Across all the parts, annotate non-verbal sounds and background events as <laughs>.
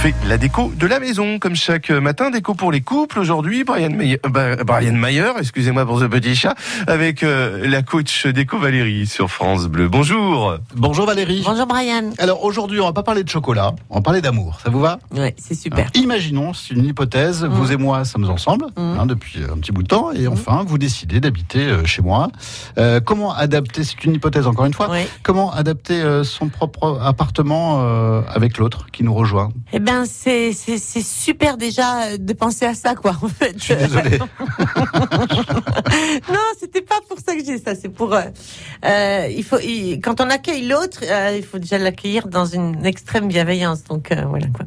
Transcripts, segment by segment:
fait la déco de la maison, comme chaque matin. Déco pour les couples. Aujourd'hui, Brian Mayer, bah, Brian Mayer excusez-moi pour ce petit chat, avec euh, la coach déco Valérie sur France Bleu. Bonjour. Bonjour Valérie. Bonjour Brian. Alors aujourd'hui, on va pas parler de chocolat, on va parler d'amour. Ça vous va? Ouais, c'est super. Alors, imaginons, c'est une hypothèse, vous et moi sommes ensemble hein, depuis un petit bout de temps, et enfin vous décidez d'habiter euh, chez moi. Euh, comment adapter, c'est une hypothèse encore une fois, comment adapter euh, son propre appartement euh, avec l'autre qui nous rejoint? Eh ben, c'est c'est super déjà euh, de penser à ça, quoi. En fait. Je suis désolé. <laughs> non, c'était pas pour ça que j'ai ça. C'est pour euh, euh, il faut il- quand on accueille l'autre, euh, il faut déjà l'accueillir dans une extrême bienveillance. Donc euh, voilà quoi.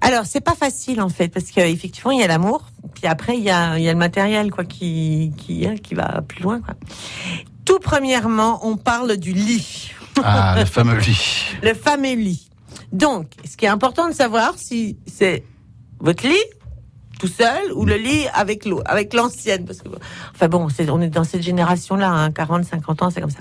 Alors c'est pas facile en fait parce qu'effectivement il y a l'amour, puis après il y a il y a le matériel quoi qui qui hein, qui va plus loin quoi. Tout premièrement, on parle du lit. Ah, le fameux lit. le fameux lit. Donc, ce qui est important de savoir, si c'est votre lit tout seul ou le lit avec l'eau, avec l'ancienne, parce que enfin bon, c'est, on est dans cette génération-là, hein, 40, 50 ans, c'est comme ça.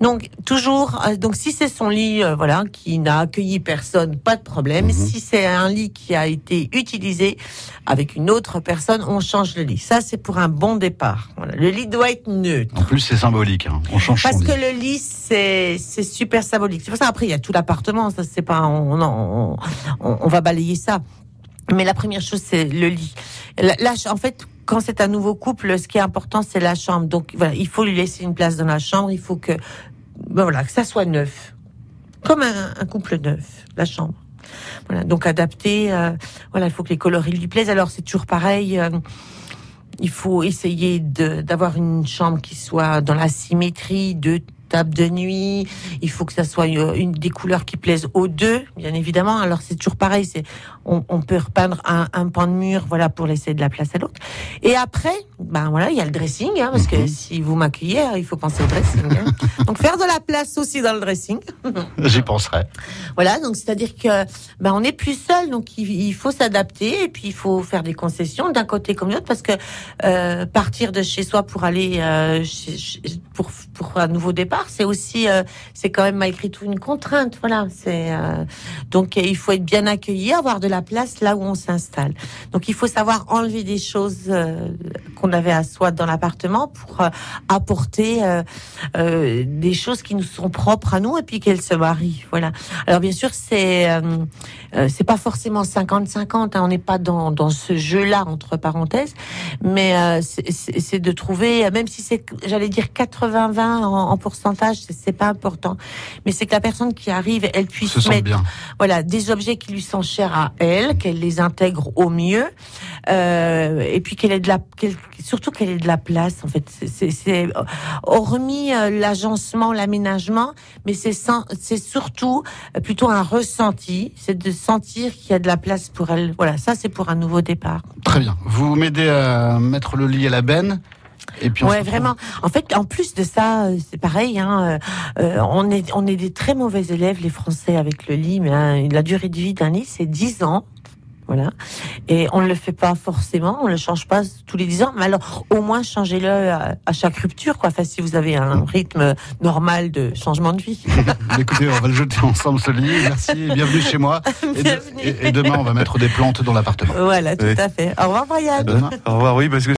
Donc toujours, euh, donc si c'est son lit, euh, voilà, qui n'a accueilli personne, pas de problème. Si c'est un lit qui a été utilisé avec une autre personne, on change le lit. Ça, c'est pour un bon départ. Voilà. Le lit doit être neutre. En plus, c'est symbolique. hein. On change Parce son que lit. le lit, c'est c'est super symbolique. C'est pour ça après il y a tout l'appartement. Ça c'est pas on, on, on, on va balayer ça. Mais la première chose c'est le lit. Là, en fait, quand c'est un nouveau couple, ce qui est important c'est la chambre. Donc voilà, il faut lui laisser une place dans la chambre. Il faut que ben voilà que ça soit neuf, comme un, un couple neuf, la chambre. Voilà, donc adapté. euh, voilà, il faut que les coloris lui plaisent. Alors c'est toujours pareil. euh, il faut essayer d'avoir une chambre qui soit dans la symétrie de table de nuit. Il faut que ça soit euh, une des couleurs qui plaisent aux deux, bien évidemment. Alors c'est toujours pareil. C'est on, on peut repeindre un, un pan de mur, voilà, pour laisser de la place à l'autre. Et après, ben voilà, il y a le dressing, hein, parce que si vous m'accueillez, il faut penser au dressing. hein. <laughs> Donc faire de la place aussi dans le dressing. <laughs> J'y penserai. Voilà, donc c'est-à-dire que ben on n'est plus seul, donc il, il faut s'adapter et puis il faut faire des concessions d'un côté comme de l'autre parce que euh, partir de chez soi pour aller euh, chez- chez- pour pour un nouveau départ, c'est aussi euh, c'est quand même malgré tout une contrainte. Voilà, c'est euh, donc il faut être bien accueilli, avoir de la place là où on s'installe. Donc il faut savoir enlever des choses euh, qu'on avait à soi dans l'appartement pour euh, apporter euh, euh, des choses qui nous sont propres à nous et puis qu'elles se marient. Voilà. Alors bien sûr, c'est euh, euh, c'est pas forcément 50-50. hein, on n'est pas dans, dans ce jeu-là entre parenthèses, mais euh, c'est- de trouver, même si c'est, j'allais dire 80-20 en, en pourcentage, c'est- pas important, mais c'est que la personne qui arrive, elle puisse Se mettre bien. voilà, des objets qui lui sont chers à elle, qu'elle les intègre au mieux, euh, et puis qu'elle ait de la, qu'elle- surtout qu'elle ait de la place. En fait, C'est- hormis euh, l'agencement, l'aménagement, mais c'est sans- c'est surtout euh, plutôt un ressenti, c'est de sentir qu'il y a de la place pour elle. Voilà, ça c'est pour un nouveau départ. Très bien. Vous m'aidez à mettre le lit à la benne. Et puis Ouais, vraiment. En fait, en plus de ça, euh, c'est pareil. Hein, euh, on est on est des très mauvais élèves, les Français, avec le lit. Mais hein, la durée de vie d'un lit, c'est 10 ans. Voilà. Et on ne le fait pas forcément, on le change pas tous les 10 ans. Mais alors, au moins, changez-le à, à chaque rupture, quoi. Enfin, si vous avez un rythme normal de changement de vie. <laughs> Écoutez, on va le jeter ensemble ce lit. Merci et bienvenue chez moi. <laughs> Et, de- Bienvenue. et- et demain, on va mettre des plantes dans l'appartement. voilà, tout Oui. à fait. Au revoir, Brian. À demain. Au revoir, oui, parce que